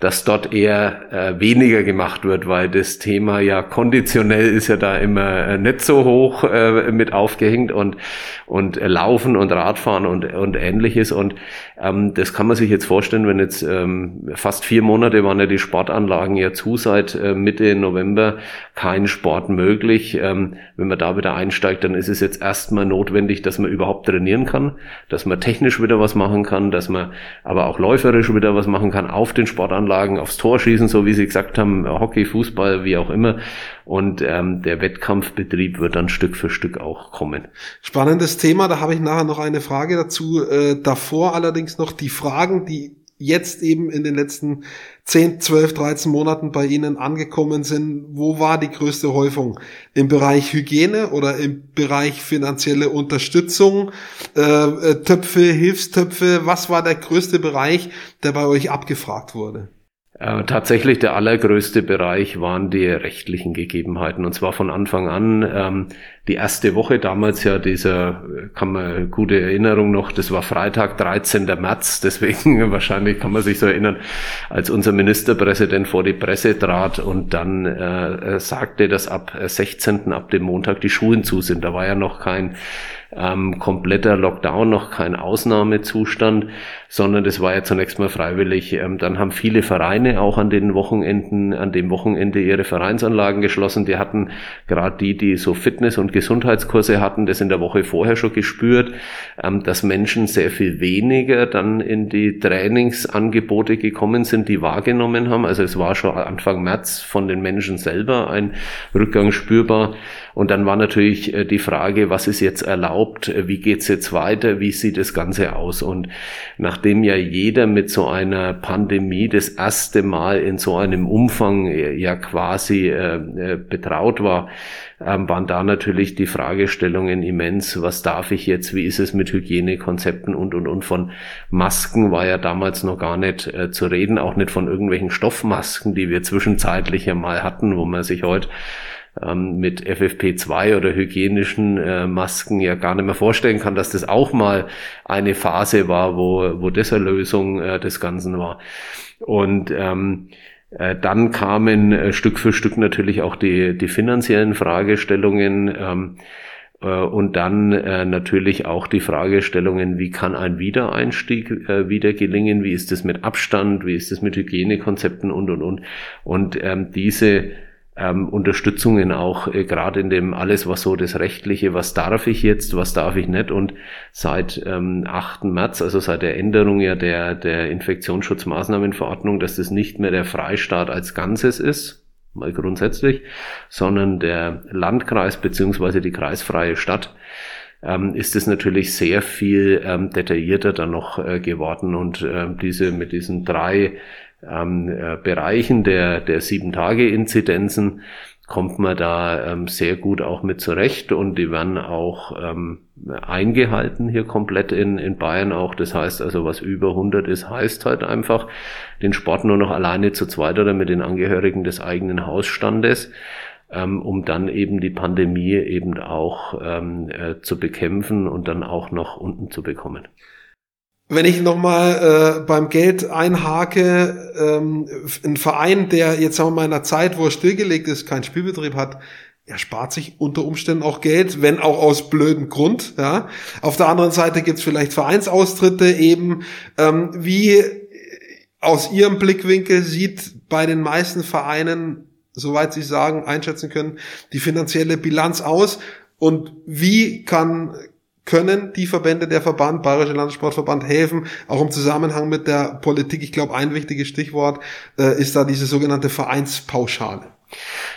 dass dort eher äh, weniger gemacht wird, weil das Thema ja konditionell ist ja da immer äh, nicht so hoch äh, mit aufgehängt und und äh, Laufen und Radfahren und und ähnliches und ähm, das kann man sich jetzt vorstellen, wenn jetzt ähm, fast vier Monate waren ja die Sportanlagen ja zu seit äh, Mitte November kein Sport möglich. Ähm, wenn man da wieder einsteigt, dann ist es jetzt erstmal notwendig, dass man überhaupt trainieren kann, dass man technisch wieder was machen kann, dass man aber auch läuferisch wieder was machen kann auf den Sportanlagen Anlagen aufs Tor schießen, so wie Sie gesagt haben, Hockey, Fußball, wie auch immer. Und ähm, der Wettkampfbetrieb wird dann Stück für Stück auch kommen. Spannendes Thema, da habe ich nachher noch eine Frage dazu. Äh, davor allerdings noch die Fragen, die jetzt eben in den letzten 10, 12, 13 Monaten bei Ihnen angekommen sind, wo war die größte Häufung? Im Bereich Hygiene oder im Bereich finanzielle Unterstützung, äh, äh Töpfe, Hilfstöpfe? Was war der größte Bereich, der bei euch abgefragt wurde? Äh, tatsächlich der allergrößte Bereich waren die rechtlichen Gegebenheiten und zwar von Anfang an. Ähm, die erste Woche damals ja dieser, kann man gute Erinnerung noch, das war Freitag, 13. März, deswegen wahrscheinlich kann man sich so erinnern, als unser Ministerpräsident vor die Presse trat und dann äh, sagte, dass ab 16. ab dem Montag die Schulen zu sind. Da war ja noch kein ähm, kompletter Lockdown, noch kein Ausnahmezustand, sondern das war ja zunächst mal freiwillig. Ähm, dann haben viele Vereine auch an den Wochenenden, an dem Wochenende ihre Vereinsanlagen geschlossen. Die hatten gerade die, die so Fitness- und Gesundheitskurse hatten, das in der Woche vorher schon gespürt, ähm, dass Menschen sehr viel weniger dann in die Trainingsangebote gekommen sind, die wahrgenommen haben. Also es war schon Anfang März von den Menschen selber ein Rückgang spürbar. Und dann war natürlich äh, die Frage, was ist jetzt erlaubt, äh, wie geht's jetzt weiter, wie sieht das Ganze aus? Und nachdem ja jeder mit so einer Pandemie das erste Mal in so einem Umfang äh, ja quasi äh, betraut war, ähm, waren da natürlich die Fragestellungen immens. Was darf ich jetzt? Wie ist es mit Hygienekonzepten und, und, und von Masken war ja damals noch gar nicht äh, zu reden, auch nicht von irgendwelchen Stoffmasken, die wir zwischenzeitlich ja mal hatten, wo man sich heute ähm, mit FFP2 oder hygienischen äh, Masken ja gar nicht mehr vorstellen kann, dass das auch mal eine Phase war, wo, wo das eine Lösung äh, des Ganzen war. Und ähm, äh, dann kamen äh, Stück für Stück natürlich auch die, die finanziellen Fragestellungen. Ähm, äh, und dann äh, natürlich auch die Fragestellungen, wie kann ein Wiedereinstieg äh, wieder gelingen, wie ist es mit Abstand, wie ist es mit Hygienekonzepten und, und, und. Und ähm, diese ähm, Unterstützungen auch äh, gerade in dem alles, was so das Rechtliche, was darf ich jetzt, was darf ich nicht. Und seit ähm, 8. März, also seit der Änderung ja der, der Infektionsschutzmaßnahmenverordnung, dass das nicht mehr der Freistaat als Ganzes ist, mal grundsätzlich, sondern der Landkreis beziehungsweise die kreisfreie Stadt, ähm, ist es natürlich sehr viel ähm, detaillierter dann noch äh, geworden und äh, diese mit diesen drei ähm, äh, Bereichen der, der Sieben-Tage-Inzidenzen kommt man da ähm, sehr gut auch mit zurecht und die werden auch ähm, eingehalten hier komplett in, in Bayern auch. Das heißt also, was über 100 ist, heißt halt einfach den Sport nur noch alleine zu zweit oder mit den Angehörigen des eigenen Hausstandes, ähm, um dann eben die Pandemie eben auch ähm, äh, zu bekämpfen und dann auch noch unten zu bekommen. Wenn ich nochmal äh, beim Geld einhake, ähm, ein Verein, der jetzt mal in einer Zeit, wo er stillgelegt ist, keinen Spielbetrieb hat, er spart sich unter Umständen auch Geld, wenn auch aus blödem Grund. Ja. Auf der anderen Seite gibt's vielleicht Vereinsaustritte eben. Ähm, wie aus Ihrem Blickwinkel sieht bei den meisten Vereinen, soweit Sie sagen, einschätzen können, die finanzielle Bilanz aus? Und wie kann können die Verbände, der Verband, Bayerische Landessportverband helfen, auch im Zusammenhang mit der Politik. Ich glaube, ein wichtiges Stichwort äh, ist da diese sogenannte Vereinspauschale.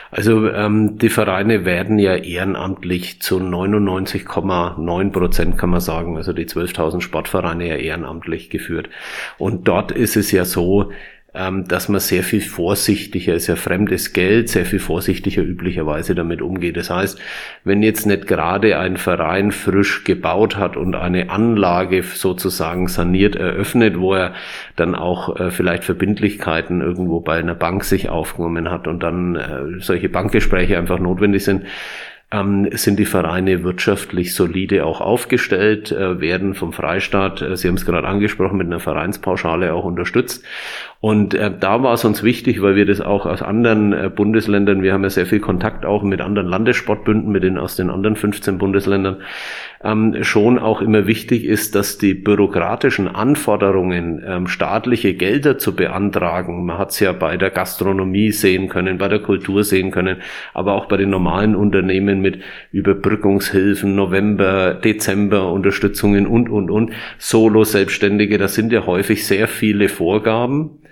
Also ähm, die Vereine werden ja ehrenamtlich zu 99,9 Prozent, kann man sagen, also die 12.000 Sportvereine ja ehrenamtlich geführt. Und dort ist es ja so, dass man sehr viel vorsichtiger, ist ja fremdes Geld, sehr viel vorsichtiger üblicherweise damit umgeht. Das heißt, wenn jetzt nicht gerade ein Verein frisch gebaut hat und eine Anlage sozusagen saniert eröffnet, wo er dann auch äh, vielleicht Verbindlichkeiten irgendwo bei einer Bank sich aufgenommen hat und dann äh, solche Bankgespräche einfach notwendig sind, ähm, sind die Vereine wirtschaftlich solide auch aufgestellt, äh, werden vom Freistaat, äh, Sie haben es gerade angesprochen, mit einer Vereinspauschale auch unterstützt. Und äh, da war es uns wichtig, weil wir das auch aus anderen äh, Bundesländern, wir haben ja sehr viel Kontakt auch mit anderen Landessportbünden, mit den aus den anderen 15 Bundesländern, ähm, schon auch immer wichtig ist, dass die bürokratischen Anforderungen, ähm, staatliche Gelder zu beantragen, man hat es ja bei der Gastronomie sehen können, bei der Kultur sehen können, aber auch bei den normalen Unternehmen mit Überbrückungshilfen, November, Dezember, Unterstützungen und, und, und, Solo-Selbstständige, das sind ja häufig sehr viele Vorgaben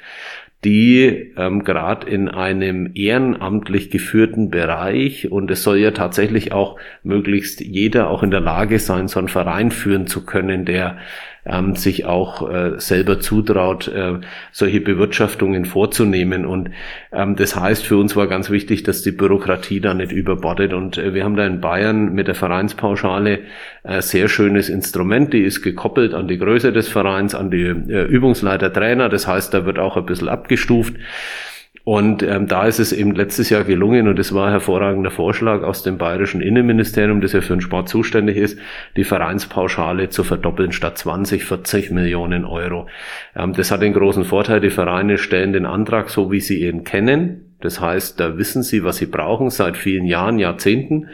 die ähm, gerade in einem ehrenamtlich geführten Bereich und es soll ja tatsächlich auch möglichst jeder auch in der Lage sein, so einen Verein führen zu können, der ähm, sich auch äh, selber zutraut, äh, solche Bewirtschaftungen vorzunehmen. Und ähm, das heißt, für uns war ganz wichtig, dass die Bürokratie da nicht überbordet. Und äh, wir haben da in Bayern mit der Vereinspauschale äh, sehr schönes Instrument, die ist gekoppelt an die Größe des Vereins, an die äh, Übungsleiter Trainer. Das heißt, da wird auch ein bisschen abgestuft. Und ähm, da ist es eben letztes Jahr gelungen, und es war ein hervorragender Vorschlag aus dem bayerischen Innenministerium, das ja für den Sport zuständig ist, die Vereinspauschale zu verdoppeln statt 20, 40 Millionen Euro. Ähm, das hat den großen Vorteil, die Vereine stellen den Antrag so, wie sie ihn kennen. Das heißt, da wissen sie, was sie brauchen seit vielen Jahren, Jahrzehnten.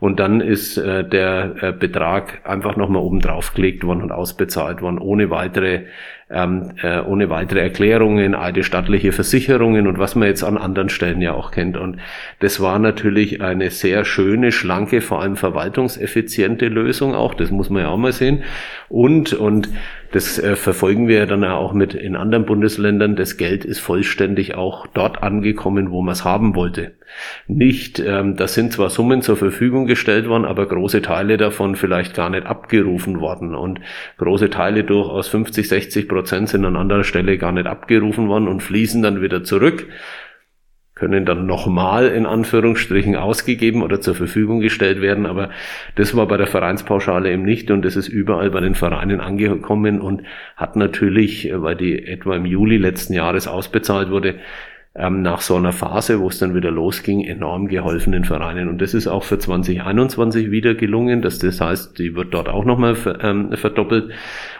Und dann ist äh, der äh, Betrag einfach nochmal oben drauf gelegt worden und ausbezahlt worden, ohne weitere ähm, äh, ohne weitere Erklärungen, alte staatliche Versicherungen und was man jetzt an anderen Stellen ja auch kennt. Und das war natürlich eine sehr schöne, schlanke, vor allem verwaltungseffiziente Lösung auch. Das muss man ja auch mal sehen. Und, und das äh, verfolgen wir ja dann auch mit in anderen Bundesländern. Das Geld ist vollständig auch dort angekommen, wo man es haben wollte. Nicht, ähm, da sind zwar Summen zur Verfügung gestellt worden, aber große Teile davon vielleicht gar nicht abgerufen worden. Und große Teile durchaus 50, 60 Prozent sind an anderer Stelle gar nicht abgerufen worden und fließen dann wieder zurück können dann nochmal in Anführungsstrichen ausgegeben oder zur Verfügung gestellt werden. Aber das war bei der Vereinspauschale eben nicht und das ist überall bei den Vereinen angekommen und hat natürlich, weil die etwa im Juli letzten Jahres ausbezahlt wurde, ähm, nach so einer Phase, wo es dann wieder losging, enorm geholfen den Vereinen. Und das ist auch für 2021 wieder gelungen. Das, das heißt, die wird dort auch nochmal ähm, verdoppelt.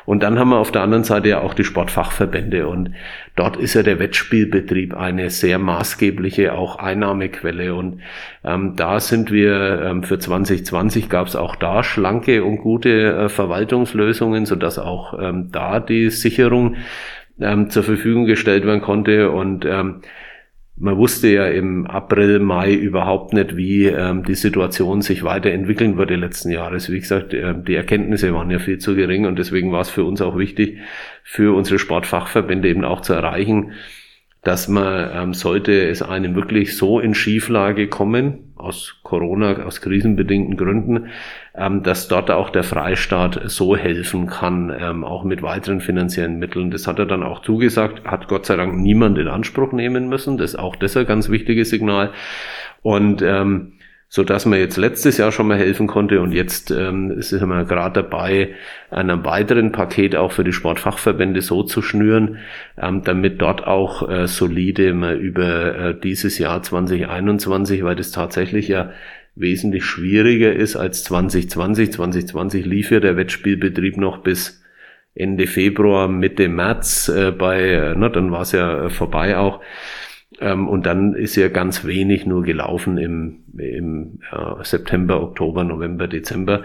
Und dann haben wir auf der anderen Seite ja auch die Sportfachverbände. Und dort ist ja der Wettspielbetrieb eine sehr maßgebliche auch Einnahmequelle. Und ähm, da sind wir ähm, für 2020 gab es auch da schlanke und gute äh, Verwaltungslösungen, sodass auch ähm, da die Sicherung ähm, zur Verfügung gestellt werden konnte. Und ähm, man wusste ja im April, Mai überhaupt nicht, wie ähm, die Situation sich weiterentwickeln würde letzten Jahres. Wie gesagt, äh, die Erkenntnisse waren ja viel zu gering und deswegen war es für uns auch wichtig, für unsere Sportfachverbände eben auch zu erreichen, dass man, ähm, sollte es einem wirklich so in Schieflage kommen, aus Corona, aus krisenbedingten Gründen, ähm, dass dort auch der Freistaat so helfen kann, ähm, auch mit weiteren finanziellen Mitteln. Das hat er dann auch zugesagt, hat Gott sei Dank niemand in Anspruch nehmen müssen. Das ist auch das ein ganz wichtiges Signal. Und ähm, so dass man jetzt letztes Jahr schon mal helfen konnte und jetzt ähm, ist man gerade dabei, einem weiteren Paket auch für die Sportfachverbände so zu schnüren, ähm, damit dort auch äh, solide mal über äh, dieses Jahr 2021, weil das tatsächlich ja wesentlich schwieriger ist als 2020. 2020 lief ja der Wettspielbetrieb noch bis Ende Februar, Mitte März äh, bei, äh, na, dann war es ja äh, vorbei auch. Ähm, und dann ist ja ganz wenig nur gelaufen im, im äh, September, Oktober, November, Dezember.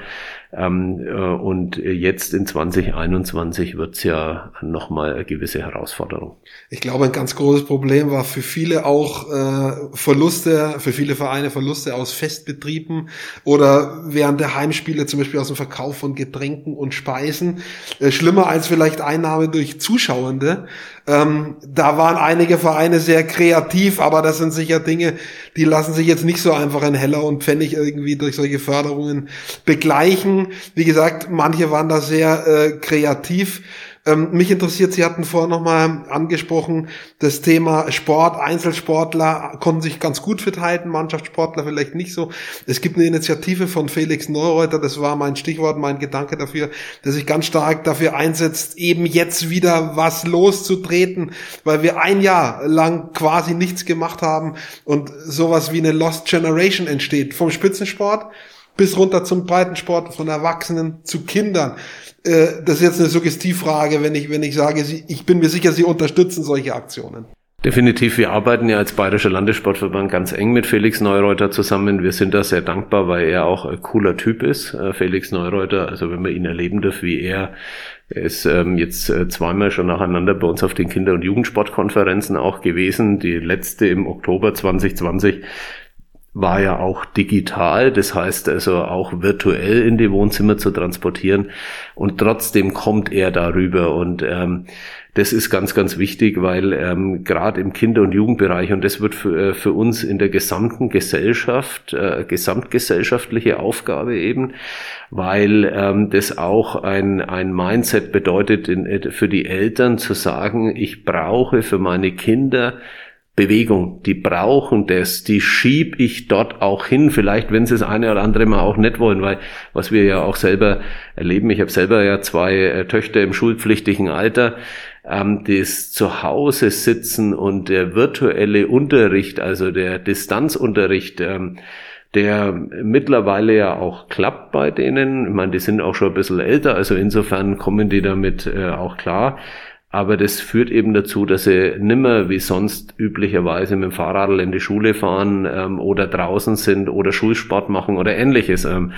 Ähm, äh, und jetzt in 2021 wird es ja nochmal eine gewisse Herausforderung. Ich glaube, ein ganz großes Problem war für viele auch äh, Verluste, für viele Vereine Verluste aus Festbetrieben oder während der Heimspiele zum Beispiel aus dem Verkauf von Getränken und Speisen. Äh, schlimmer als vielleicht Einnahme durch Zuschauende. Ähm, da waren einige Vereine sehr kreativ, aber das sind sicher Dinge, die lassen sich jetzt nicht so einfach in Heller und Pfennig irgendwie durch solche Förderungen begleichen. Wie gesagt, manche waren da sehr äh, kreativ. Ähm, mich interessiert, Sie hatten vorher nochmal angesprochen, das Thema Sport, Einzelsportler konnten sich ganz gut halten, Mannschaftssportler vielleicht nicht so. Es gibt eine Initiative von Felix Neureuter, das war mein Stichwort, mein Gedanke dafür, der sich ganz stark dafür einsetzt, eben jetzt wieder was loszutreten, weil wir ein Jahr lang quasi nichts gemacht haben und sowas wie eine Lost Generation entsteht vom Spitzensport bis runter zum Breitensport, von Erwachsenen zu Kindern. Äh, das ist jetzt eine Suggestivfrage, wenn ich, wenn ich sage, ich bin mir sicher, Sie unterstützen solche Aktionen. Definitiv, wir arbeiten ja als Bayerischer Landessportverband ganz eng mit Felix Neureuter zusammen. Wir sind da sehr dankbar, weil er auch ein cooler Typ ist. Äh, Felix Neureuter, also wenn man ihn erleben darf, wie er, er ist ähm, jetzt äh, zweimal schon nacheinander bei uns auf den Kinder- und Jugendsportkonferenzen auch gewesen. Die letzte im Oktober 2020 war ja auch digital, das heißt also auch virtuell in die Wohnzimmer zu transportieren. Und trotzdem kommt er darüber. Und ähm, das ist ganz, ganz wichtig, weil ähm, gerade im Kinder- und Jugendbereich, und das wird für, äh, für uns in der gesamten Gesellschaft, äh, gesamtgesellschaftliche Aufgabe eben, weil ähm, das auch ein, ein Mindset bedeutet, in, für die Eltern zu sagen, ich brauche für meine Kinder Bewegung, die brauchen das, die schieb ich dort auch hin, vielleicht wenn sie das eine oder andere mal auch nicht wollen, weil was wir ja auch selber erleben, ich habe selber ja zwei äh, Töchter im schulpflichtigen Alter, ähm, das Zuhause sitzen und der virtuelle Unterricht, also der Distanzunterricht, ähm, der mittlerweile ja auch klappt bei denen. Ich meine, die sind auch schon ein bisschen älter, also insofern kommen die damit äh, auch klar. Aber das führt eben dazu, dass sie nimmer wie sonst üblicherweise mit dem Fahrrad in die Schule fahren ähm, oder draußen sind oder Schulsport machen oder ähnliches. Ähm.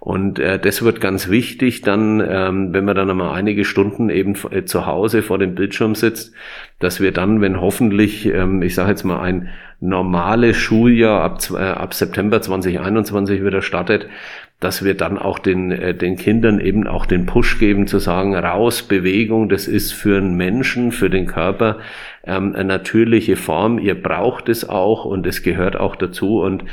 Und äh, das wird ganz wichtig dann, ähm, wenn man dann einmal einige Stunden eben äh, zu Hause vor dem Bildschirm sitzt, dass wir dann, wenn hoffentlich, ähm, ich sage jetzt mal, ein normales Schuljahr ab, äh, ab September 2021 wieder startet, dass wir dann auch den, äh, den Kindern eben auch den Push geben, zu sagen, raus, Bewegung, das ist für einen Menschen, für den Körper ähm, eine natürliche Form. Ihr braucht es auch und es gehört auch dazu und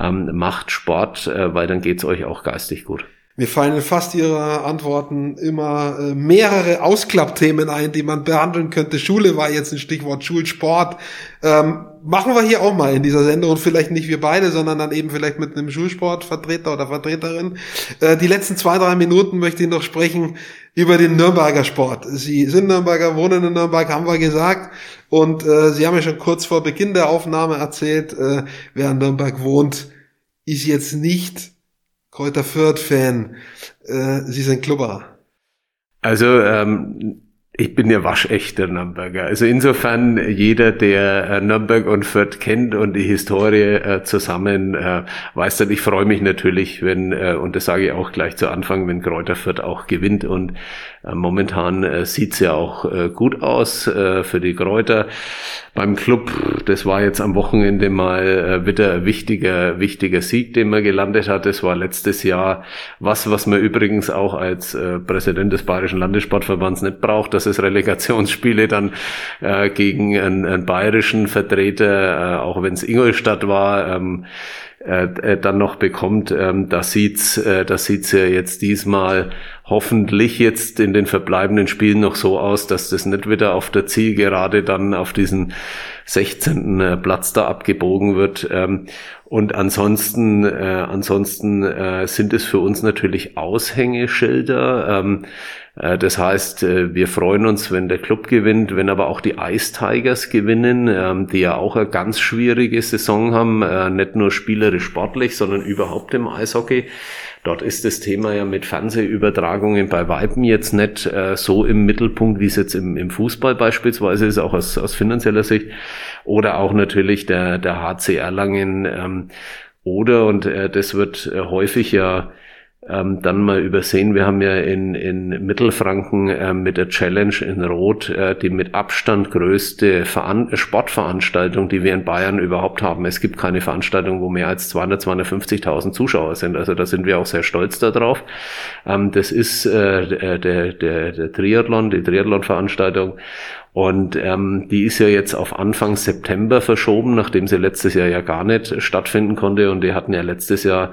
ähm, macht Sport, äh, weil dann geht's euch auch geistig gut. Mir fallen in fast Ihrer Antworten immer äh, mehrere Ausklappthemen ein, die man behandeln könnte. Schule war jetzt ein Stichwort, Schulsport. Ähm, machen wir hier auch mal in dieser Sendung vielleicht nicht wir beide, sondern dann eben vielleicht mit einem Schulsportvertreter oder Vertreterin. Äh, die letzten zwei, drei Minuten möchte ich noch sprechen über den Nürnberger Sport. Sie sind Nürnberger, wohnen in Nürnberg, haben wir gesagt. Und äh, Sie haben ja schon kurz vor Beginn der Aufnahme erzählt, äh, wer in Nürnberg wohnt, ist jetzt nicht Kräuter Fürth-Fan. Äh, Sie sind Klubberer. Also ähm, ich bin ja waschechter Nürnberger. Also insofern jeder, der äh, Nürnberg und Fürth kennt und die Historie äh, zusammen, äh, weiß dann, ich freue mich natürlich, wenn, und das sage ich auch gleich zu Anfang, wenn Kräuter Fürth auch gewinnt. Und momentan äh, sieht's ja auch gut aus für die Kräuter beim Club. Das war jetzt am Wochenende mal wieder ein wichtiger, wichtiger Sieg, den man gelandet hat. Das war letztes Jahr was, was man übrigens auch als Präsident des Bayerischen Landessportverbands nicht braucht, dass es Relegationsspiele dann äh, gegen einen, einen bayerischen Vertreter, äh, auch wenn es Ingolstadt war, ähm, äh, äh, dann noch bekommt, ähm, da sieht's, äh, sieht's ja jetzt diesmal hoffentlich jetzt in den verbleibenden Spielen noch so aus, dass das nicht wieder auf der Zielgerade dann auf diesen 16. Äh, Platz da abgebogen wird. Ähm, und ansonsten, äh, ansonsten äh, sind es für uns natürlich Aushängeschilder. Ähm, äh, das heißt, äh, wir freuen uns, wenn der Club gewinnt, wenn aber auch die Ice Tigers gewinnen, ähm, die ja auch eine ganz schwierige Saison haben, äh, nicht nur spielerisch sportlich, sondern überhaupt im Eishockey. Dort ist das Thema ja mit Fernsehübertragungen bei Weiben jetzt nicht äh, so im Mittelpunkt, wie es jetzt im, im Fußball beispielsweise ist, auch aus, aus finanzieller Sicht. Oder auch natürlich der, der HC Erlangen. Ähm, oder, und äh, das wird äh, häufig ja ähm, dann mal übersehen. Wir haben ja in, in Mittelfranken äh, mit der Challenge in Rot äh, die mit Abstand größte Veran Sportveranstaltung, die wir in Bayern überhaupt haben. Es gibt keine Veranstaltung, wo mehr als 200, 250.000 Zuschauer sind. Also da sind wir auch sehr stolz darauf. Ähm, das ist äh, der, der, der Triathlon, die Triathlon-Veranstaltung. Und ähm, die ist ja jetzt auf Anfang September verschoben, nachdem sie letztes Jahr ja gar nicht stattfinden konnte. Und die hatten ja letztes Jahr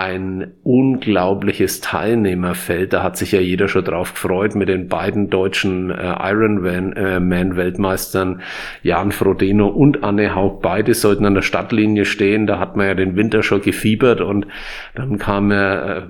ein unglaubliches Teilnehmerfeld. Da hat sich ja jeder schon drauf gefreut mit den beiden deutschen äh, Ironman-Weltmeistern äh, Jan Frodeno und Anne Haug. Beide sollten an der Stadtlinie stehen. Da hat man ja den Winter schon gefiebert und dann kam er äh,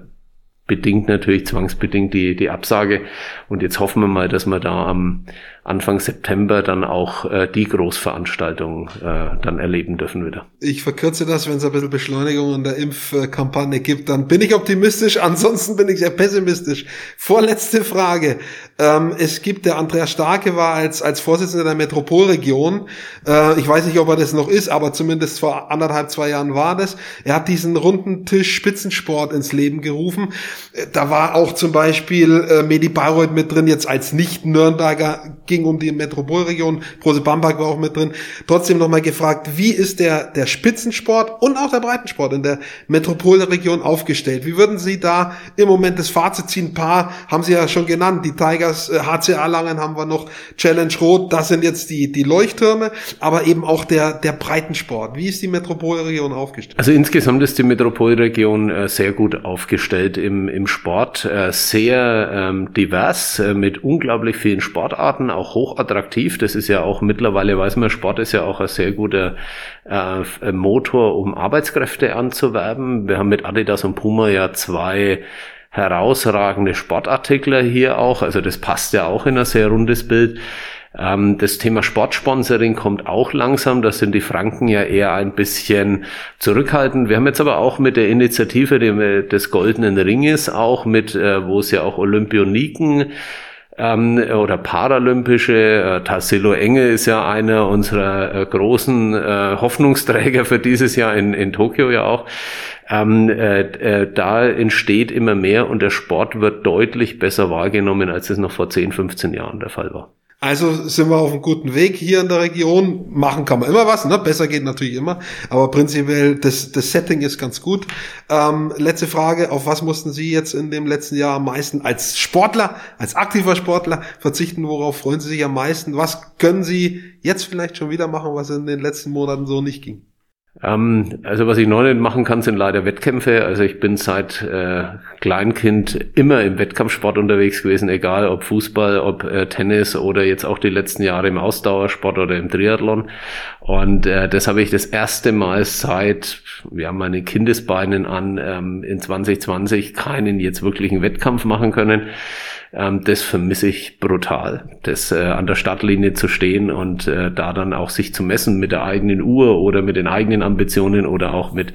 bedingt natürlich zwangsbedingt die, die Absage. Und jetzt hoffen wir mal, dass wir da am Anfang September dann auch äh, die Großveranstaltung äh, dann erleben dürfen wieder. Ich verkürze das, wenn es ein bisschen Beschleunigung in der Impfkampagne gibt, dann bin ich optimistisch, ansonsten bin ich sehr pessimistisch. Vorletzte Frage. Ähm, es gibt, der Andreas Starke war als, als Vorsitzender der Metropolregion, äh, ich weiß nicht, ob er das noch ist, aber zumindest vor anderthalb, zwei Jahren war das. Er hat diesen runden Tisch Spitzensport ins Leben gerufen. Äh, da war auch zum Beispiel äh, Medi Bayreuth mit drin, jetzt als Nicht-Nürnberger ging um die Metropolregion, Große Bamberg war auch mit drin. Trotzdem nochmal gefragt, wie ist der, der Spitzensport und auch der Breitensport in der Metropolregion aufgestellt? Wie würden Sie da im Moment das Fazit ziehen? Ein paar haben Sie ja schon genannt, die Tigers, äh, HCA Langen haben wir noch, Challenge Rot, das sind jetzt die, die Leuchttürme, aber eben auch der, der Breitensport. Wie ist die Metropolregion aufgestellt? Also insgesamt ist die Metropolregion äh, sehr gut aufgestellt im, im Sport, äh, sehr ähm, divers, äh, mit unglaublich vielen Sportarten, auch hochattraktiv. Das ist ja auch mittlerweile, weiß man, Sport ist ja auch ein sehr guter äh, Motor, um Arbeitskräfte anzuwerben. Wir haben mit Adidas und Puma ja zwei herausragende Sportartikler hier auch. Also das passt ja auch in ein sehr rundes Bild. Ähm, das Thema Sportsponsoring kommt auch langsam. Da sind die Franken ja eher ein bisschen zurückhaltend. Wir haben jetzt aber auch mit der Initiative des Goldenen Ringes, auch mit, äh, wo es ja auch Olympioniken ähm, oder paralympische. Äh, Tassilo Enge ist ja einer unserer äh, großen äh, Hoffnungsträger für dieses Jahr in, in Tokio ja auch. Ähm, äh, äh, da entsteht immer mehr und der Sport wird deutlich besser wahrgenommen, als es noch vor 10, 15 Jahren der Fall war. Also sind wir auf einem guten Weg hier in der Region. Machen kann man immer was, ne? Besser geht natürlich immer. Aber prinzipiell, das, das Setting ist ganz gut. Ähm, letzte Frage, auf was mussten Sie jetzt in dem letzten Jahr am meisten als Sportler, als aktiver Sportler verzichten? Worauf freuen Sie sich am meisten? Was können Sie jetzt vielleicht schon wieder machen, was in den letzten Monaten so nicht ging? Ähm, also was ich noch nicht machen kann, sind leider Wettkämpfe. Also ich bin seit äh, Kleinkind immer im Wettkampfsport unterwegs gewesen, egal ob Fußball, ob äh, Tennis oder jetzt auch die letzten Jahre im Ausdauersport oder im Triathlon. Und äh, das habe ich das erste Mal seit ja, meinen Kindesbeinen an ähm, in 2020 keinen jetzt wirklichen Wettkampf machen können ähm, das vermisse ich brutal. Das äh, an der Startlinie zu stehen und äh, da dann auch sich zu messen mit der eigenen Uhr oder mit den eigenen Ambitionen oder auch mit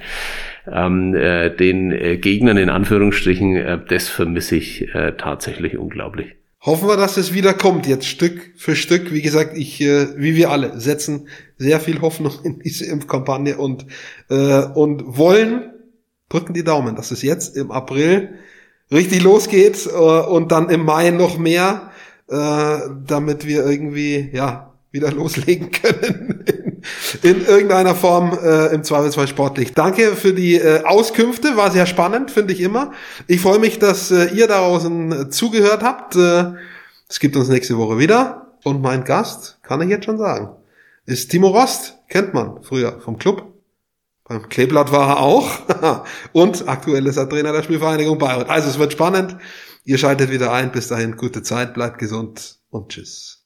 ähm, äh, den äh, Gegnern in Anführungsstrichen, äh, das vermisse ich äh, tatsächlich unglaublich. Hoffen wir, dass es wieder kommt, jetzt Stück für Stück. Wie gesagt, ich, äh, wie wir alle, setzen sehr viel Hoffnung in diese Impfkampagne und, äh, und wollen, drücken die Daumen, dass es jetzt im April richtig losgeht äh, und dann im Mai noch mehr, äh, damit wir irgendwie ja wieder loslegen können in, in irgendeiner Form äh, im Zweifelsfall sportlich. Danke für die äh, Auskünfte, war sehr spannend, finde ich immer. Ich freue mich, dass äh, ihr da draußen äh, zugehört habt. Äh, es gibt uns nächste Woche wieder und mein Gast, kann ich jetzt schon sagen, ist Timo Rost, kennt man früher vom Club. Beim Kleeblatt war er auch. Und aktuell ist er Trainer der Spielvereinigung Bayreuth. Also es wird spannend. Ihr schaltet wieder ein. Bis dahin gute Zeit, bleibt gesund und tschüss.